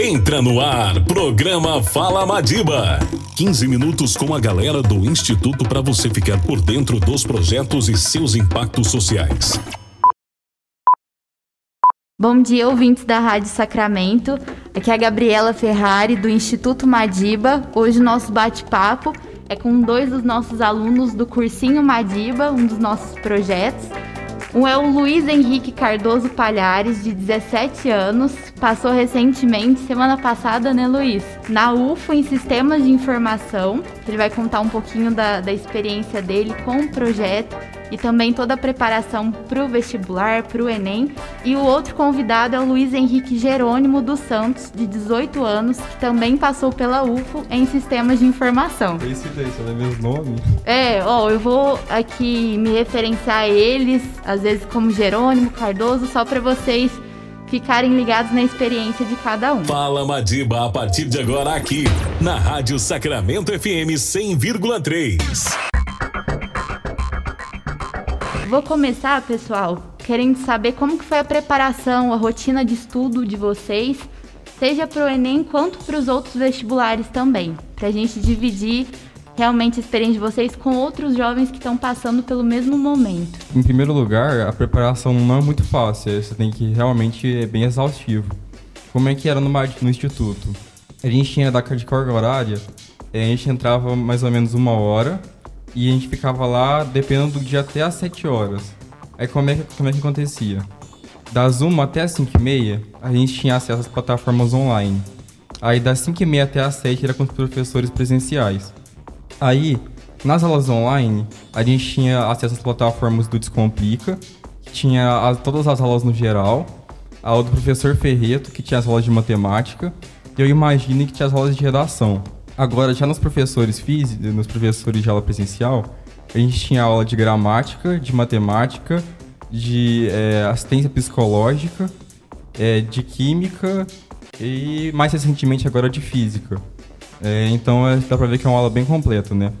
Entra no ar, programa Fala Madiba. 15 minutos com a galera do Instituto para você ficar por dentro dos projetos e seus impactos sociais. Bom dia, ouvintes da Rádio Sacramento. Aqui é a Gabriela Ferrari, do Instituto Madiba. Hoje o nosso bate-papo é com dois dos nossos alunos do Cursinho Madiba, um dos nossos projetos. Um é o Luiz Henrique Cardoso Palhares, de 17 anos. Passou recentemente, semana passada, né, Luiz? Na UFO, em Sistemas de Informação. Ele vai contar um pouquinho da, da experiência dele com o projeto e também toda a preparação para o vestibular, para o Enem. E o outro convidado é o Luiz Henrique Jerônimo dos Santos, de 18 anos, que também passou pela UFO em Sistemas de Informação. Coincidência, não é mesmo nome? É, ó, eu vou aqui me referenciar a eles, às vezes como Jerônimo, Cardoso, só para vocês ficarem ligados na experiência de cada um. Fala Madiba a partir de agora aqui na Rádio Sacramento FM 100,3. Vou começar, pessoal, querendo saber como que foi a preparação, a rotina de estudo de vocês, seja para o Enem quanto para os outros vestibulares também, para a gente dividir realmente a experiência de vocês com outros jovens que estão passando pelo mesmo momento. Em primeiro lugar, a preparação não é muito fácil, você tem que realmente é bem exaustivo. Como é que era no, no instituto? A gente tinha da de carga horária, a gente entrava mais ou menos uma hora e a gente ficava lá dependendo do dia até às 7 horas. Aí como é que, como é que acontecia? Das 1 até as 5 e meia, a gente tinha acesso às plataformas online. Aí das 5 e meia até as 7 era com os professores presenciais. Aí, nas aulas online, a gente tinha acesso às plataformas do Descomplica, que tinha todas as aulas no geral, a do professor Ferreto, que tinha as aulas de matemática, e eu imagino que tinha as aulas de redação. Agora, já nos professores físicos, nos professores de aula presencial, a gente tinha aula de gramática, de matemática, de é, assistência psicológica, é, de química e mais recentemente agora de física. É, então é, dá pra ver que é uma aula bem completa, né?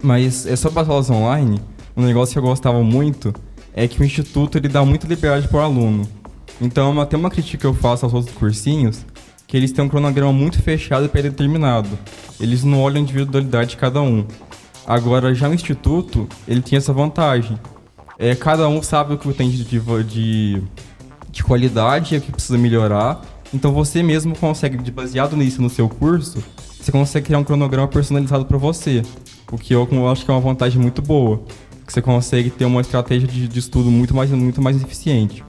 Mas é sobre as aulas online, um negócio que eu gostava muito é que o instituto ele dá muita liberdade para o aluno. Então, até uma crítica que eu faço aos outros cursinhos que eles têm um cronograma muito fechado e pré-determinado. Eles não olham a individualidade de cada um. Agora, já no Instituto, ele tem essa vantagem. É, cada um sabe o que tem de, de, de qualidade e o que precisa melhorar. Então, você mesmo consegue, baseado nisso no seu curso, você consegue criar um cronograma personalizado para você. O que eu, eu, acho que é uma vantagem muito boa. Que você consegue ter uma estratégia de, de estudo muito mais, muito mais eficiente.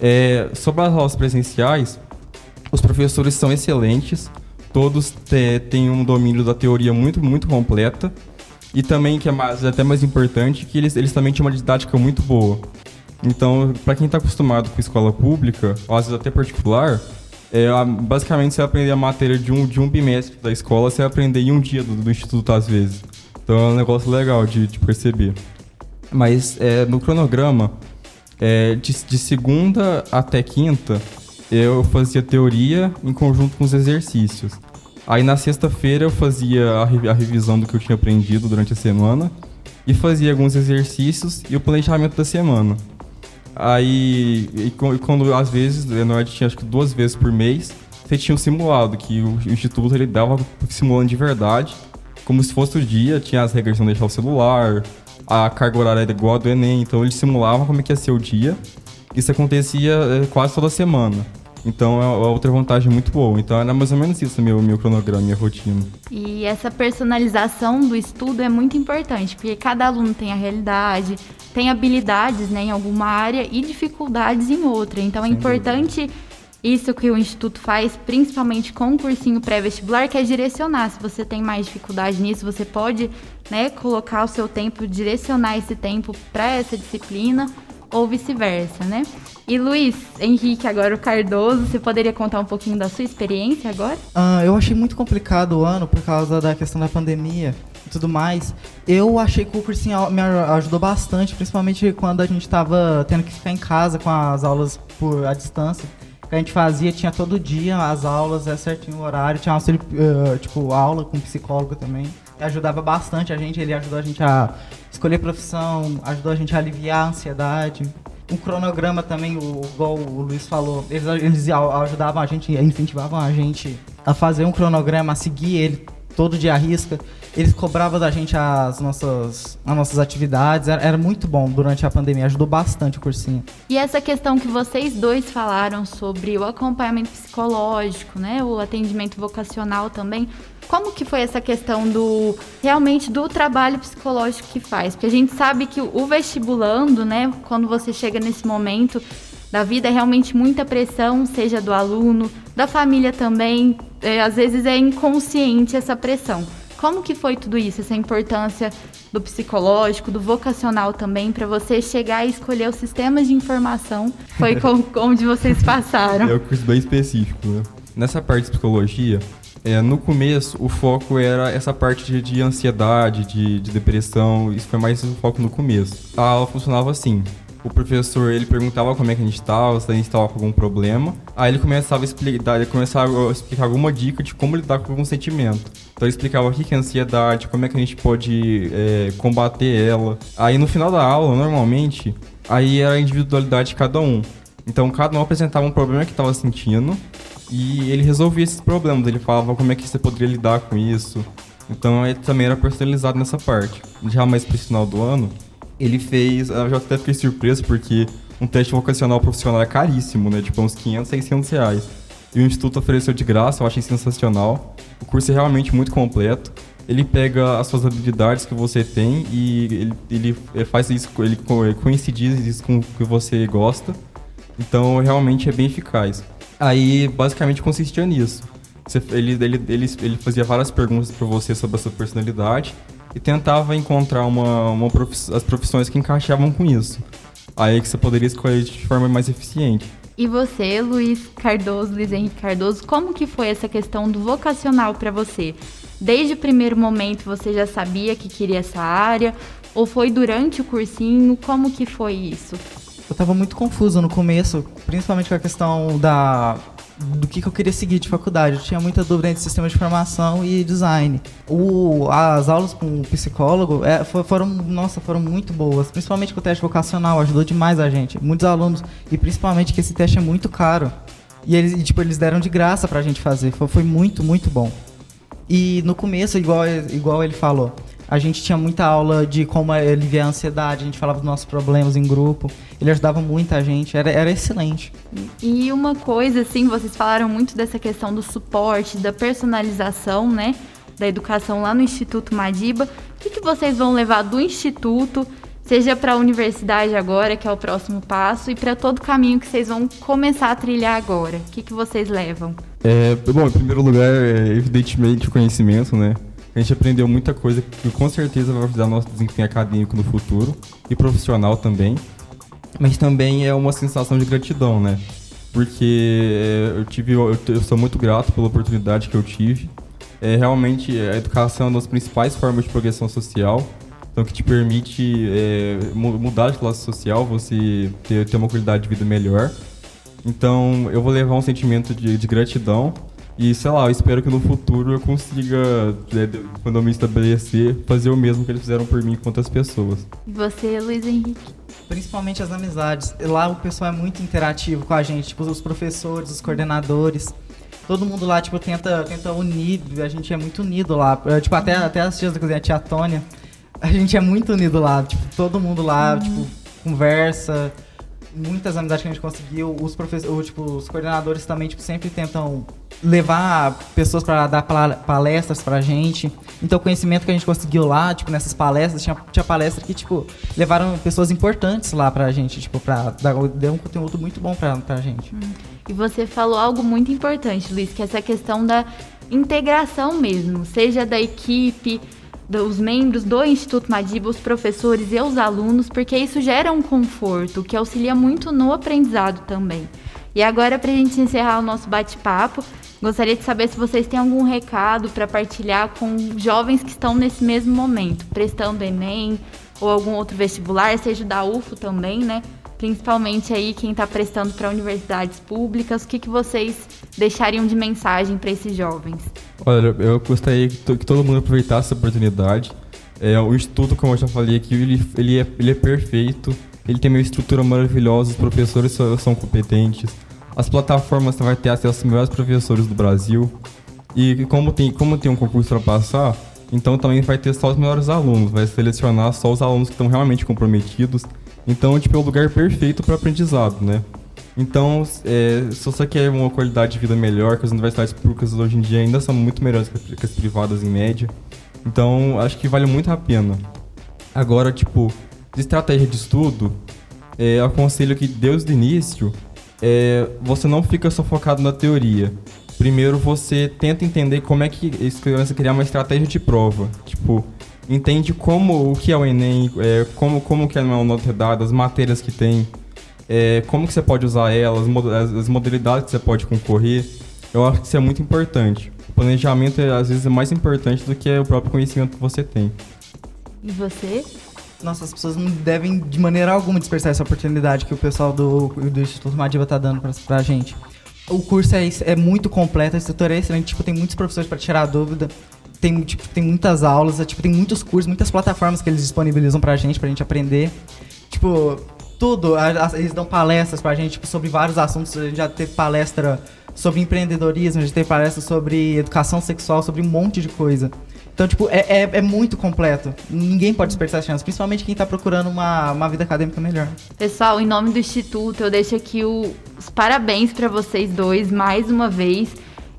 É, sobre as aulas presenciais, os professores são excelentes, todos têm um domínio da teoria muito, muito completa. E também, que é mais, até mais importante, que eles, eles também têm uma didática muito boa. Então, para quem está acostumado com escola pública, ou às vezes até particular, é, basicamente você aprender a matéria de um, de um bimestre da escola, você aprender em um dia do, do instituto às vezes. Então é um negócio legal de, de perceber. Mas é, no cronograma, é, de, de segunda até quinta, eu fazia teoria em conjunto com os exercícios. Aí na sexta-feira eu fazia a, a, revisão do que eu tinha aprendido durante a semana e fazia alguns exercícios e o planejamento da semana. Aí, e, quando às vezes, na tinha acho que duas vezes por mês, você tinha um simulado, que o, o instituto ele dava simulando de verdade, como se fosse o dia, tinha as regras de não deixar o celular, a carga horária era igual a do Enem, então ele simulava como é que ia ser o dia. Isso acontecia é, quase toda semana. Então é, outra vantagem muito boa. Então era mais ou menos isso meu meu cronograma, minha rotina. E essa personalização do estudo é muito importante, porque cada aluno tem a realidade, tem habilidades né, em alguma área e dificuldades em outra. Então é Sem é importante dúvida. isso que o Instituto faz, principalmente com o cursinho pré-vestibular, que é direcionar. Se você tem mais dificuldade nisso, você pode né, colocar o seu tempo, direcionar esse tempo para essa disciplina ou vice-versa, né? E Luiz Henrique, agora o Cardoso, você poderia contar um pouquinho da sua experiência agora? Ah, eu achei muito complicado o ano por causa da questão da pandemia e tudo mais. Eu achei que o cursinho me ajudou bastante, principalmente quando a gente estava tendo que ficar em casa com as aulas por à distância. Que a gente fazia, tinha todo dia as aulas, é certinho o horário, tinha auxílio, uh, tipo, aula com psicólogo também. Ajudava bastante a gente, ele ajudou a gente a escolher profissão, ajudou a gente a aliviar a ansiedade. um cronograma também, o, igual o Luiz falou, eles, eles ajudavam a gente, incentivavam a gente a fazer um cronograma, a seguir ele todo dia à risca. Eles cobravam da gente as nossas, as nossas atividades. Era, era, muito bom durante a pandemia, ajudou bastante o cursinho. E essa questão que vocês dois falaram sobre o acompanhamento psicológico, né? O atendimento vocacional também. Como que foi essa questão do realmente do trabalho psicológico que faz? Porque a gente sabe que o vestibulando, né, quando você chega nesse momento da vida é realmente muita pressão, seja do aluno, da família também. É, às vezes é inconsciente essa pressão. Como que foi tudo isso, essa importância do psicológico, do vocacional também, para você chegar e escolher os sistemas de informação? Foi com, onde vocês passaram? É um curso bem específico, né? Nessa parte de psicologia, é, no começo, o foco era essa parte de, de ansiedade, de, de, depressão, isso foi mais o foco no começo. A aula funcionava assim, o professor ele perguntava como é que a gente estava, se a gente estava com algum problema. Aí ele começava a explicar, ele começava a explicar alguma dica de como lidar com algum sentimento. Então ele explicava o que é ansiedade, como é que a gente pode é, combater ela. Aí no final da aula, normalmente, aí era a individualidade de cada um. Então cada um apresentava um problema que estava sentindo e ele resolvia esses problemas, ele falava como é que você poderia lidar com isso. Então ele também era personalizado nessa parte. Já mais pro final do ano, ele fez. Eu até fiquei surpreso porque um teste vocacional profissional é caríssimo, né? Tipo, uns 500, 600 reais. E o Instituto ofereceu de graça, eu achei sensacional. O curso é realmente muito completo. Ele pega as suas habilidades que você tem e ele, ele faz isso, ele coincide isso com o que você gosta. Então, realmente é bem eficaz. Aí, basicamente, consistia nisso. Você, ele, ele, ele, ele fazia várias perguntas para você sobre a sua personalidade e tentava encontrar uma, uma profiss as profissões que encaixavam com isso. Aí que você poderia escolher de forma mais eficiente. E você, Luiz Cardoso, Luiz Henrique Cardoso, como que foi essa questão do vocacional para você? Desde o primeiro momento você já sabia que queria essa área? Ou foi durante o cursinho? Como que foi isso? eu tava muito confuso no começo, principalmente com a questão da do que, que eu queria seguir de faculdade. Eu tinha muita dúvida entre sistema de informação e design. O, as aulas com o psicólogo é, foram, nossa, foram muito boas, principalmente com o teste vocacional, ajudou demais a gente. Muitos alunos, e principalmente que esse teste é muito caro. E eles, tipo, eles deram de graça pra gente fazer. Foi, foi muito, muito bom. E no começo, igual, igual ele falou, a gente tinha muita aula de como aliviar a ansiedade, a gente falava dos nossos problemas em grupo. Ele ajudava muita gente, era, era excelente. E uma coisa, assim, vocês falaram muito dessa questão do suporte, da personalização, né? Da educação lá no Instituto Madiba. O que, que vocês vão levar do Instituto, seja para a universidade agora, que é o próximo passo, e para todo o caminho que vocês vão começar a trilhar agora? O que, que vocês levam? É, bom, em primeiro lugar, é, evidentemente, o conhecimento, né? A gente aprendeu muita coisa que com certeza vai ajudar nosso desempenho acadêmico no futuro e profissional também. Mas também é uma sensação de gratidão, né? Porque é, eu tive, eu, eu sou muito grato pela oportunidade que eu tive. É, realmente a educação é uma das principais formas de progressão social, então que te permite é, mudar de classe social, você ter, ter uma qualidade de vida melhor. Então eu vou levar um sentimento de, de gratidão e sei lá, eu espero que no futuro eu consiga, né, quando eu me estabelecer, fazer o mesmo que eles fizeram por mim com outras pessoas. E você, Luiz Henrique? Principalmente as amizades. Lá o pessoal é muito interativo com a gente, tipo, os professores, os coordenadores. Todo mundo lá, tipo, tenta, tenta unir, a gente é muito unido lá. Tipo, até, até as tias da cozinha, a tia Tônia, a gente é muito unido lá. Tipo, todo mundo lá, uhum. tipo, conversa muitas amizades que a gente conseguiu, os professores, tipo, os coordenadores também, tipo, sempre tentam levar pessoas para dar palestras pra gente. Então, o conhecimento que a gente conseguiu lá, tipo, nessas palestras, tinha, tinha palestra que, tipo, levaram pessoas importantes lá pra gente, tipo, pra dar deu um conteúdo muito bom pra, pra gente. Hum. E você falou algo muito importante, Luiz, que é essa questão da integração mesmo, seja da equipe, dos membros do Instituto Madiba, os professores e os alunos, porque isso gera um conforto que auxilia muito no aprendizado também. E agora, para a gente encerrar o nosso bate-papo, gostaria de saber se vocês têm algum recado para partilhar com jovens que estão nesse mesmo momento, prestando Enem ou algum outro vestibular, seja da UFO também, né? Principalmente aí quem está prestando para universidades públicas, o que, que vocês deixariam de mensagem para esses jovens? Olha, eu gostaria que, que todo mundo aproveitasse essa oportunidade. É, o Instituto, como eu já falei aqui, ele, ele, é, ele é perfeito. Ele tem uma estrutura maravilhosa, os professores são, são competentes. As plataformas você vai ter acesso aos melhores professores do Brasil. E como tem, como tem um concurso para passar, então também vai ter só os melhores alunos, vai selecionar só os alunos que estão realmente comprometidos. Então, tipo, é o lugar perfeito para aprendizado, né? Então, é, se você quer uma qualidade de vida melhor, que as universidades públicas hoje em dia ainda são muito melhores que as privadas em média. Então, acho que vale muito a pena. Agora, tipo, de estratégia de estudo, é, eu aconselho que desde o início é, você não fica só focado na teoria. Primeiro você tenta entender como é que você criar uma estratégia de prova. Tipo, entende como o que é o Enem, é, como, como que é uma nota dada, as matérias que tem, é, como que você pode usar elas, as, as modalidades que você pode concorrer. Eu acho que isso é muito importante. O planejamento é, às vezes é mais importante do que o próprio conhecimento que você tem. E você? Nossa, as pessoas não devem de maneira alguma dispersar essa oportunidade que o pessoal do, do Instituto Madiba tá dando pra, pra gente. O curso é, é muito completo, a estrutura é excelente, tipo, tem muitos professores para tirar dúvida, tem, tipo, tem muitas aulas, é, tipo, tem muitos cursos, muitas plataformas que eles disponibilizam pra gente, pra gente aprender. Tipo, tudo, a, a, eles dão palestras pra gente tipo, sobre vários assuntos, a gente já teve palestra sobre empreendedorismo, a gente teve palestra sobre educação sexual, sobre um monte de coisa. Então, tipo, é, é, é, muito completo. Ninguém pode desperdiçar essa chance, principalmente quem está procurando uma, uma vida acadêmica melhor. Pessoal, em nome do Instituto, eu deixo aqui o, os parabéns para vocês dois, mais uma vez.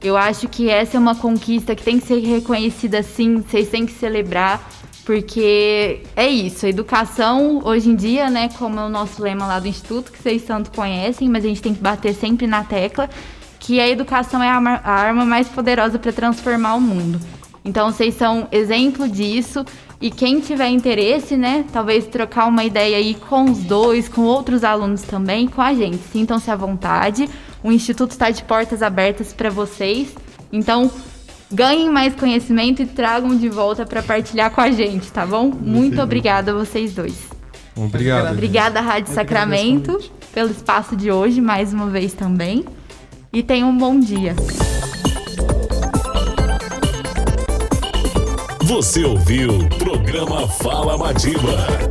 Eu acho que essa é uma conquista que tem que ser reconhecida sim, vocês têm que celebrar, porque é isso, a educação hoje em dia, né, como é o nosso lema lá do Instituto, que vocês tanto conhecem, mas a gente tem que bater sempre na tecla, que a educação é a arma mais poderosa para transformar o mundo. Então vocês são exemplo disso. E quem tiver interesse, né, talvez trocar uma ideia aí com os dois, com outros alunos também, com a gente. Sintam-se à vontade. O Instituto está de portas abertas para vocês. Então, ganhem mais conhecimento e tragam de volta para partilhar com a gente, tá bom? Muito obrigada a vocês dois. Obrigado. Obrigada, Rádio Sacramento, pelo espaço de hoje, mais uma vez também. E tenham um bom dia. Você ouviu o programa Fala Madiba.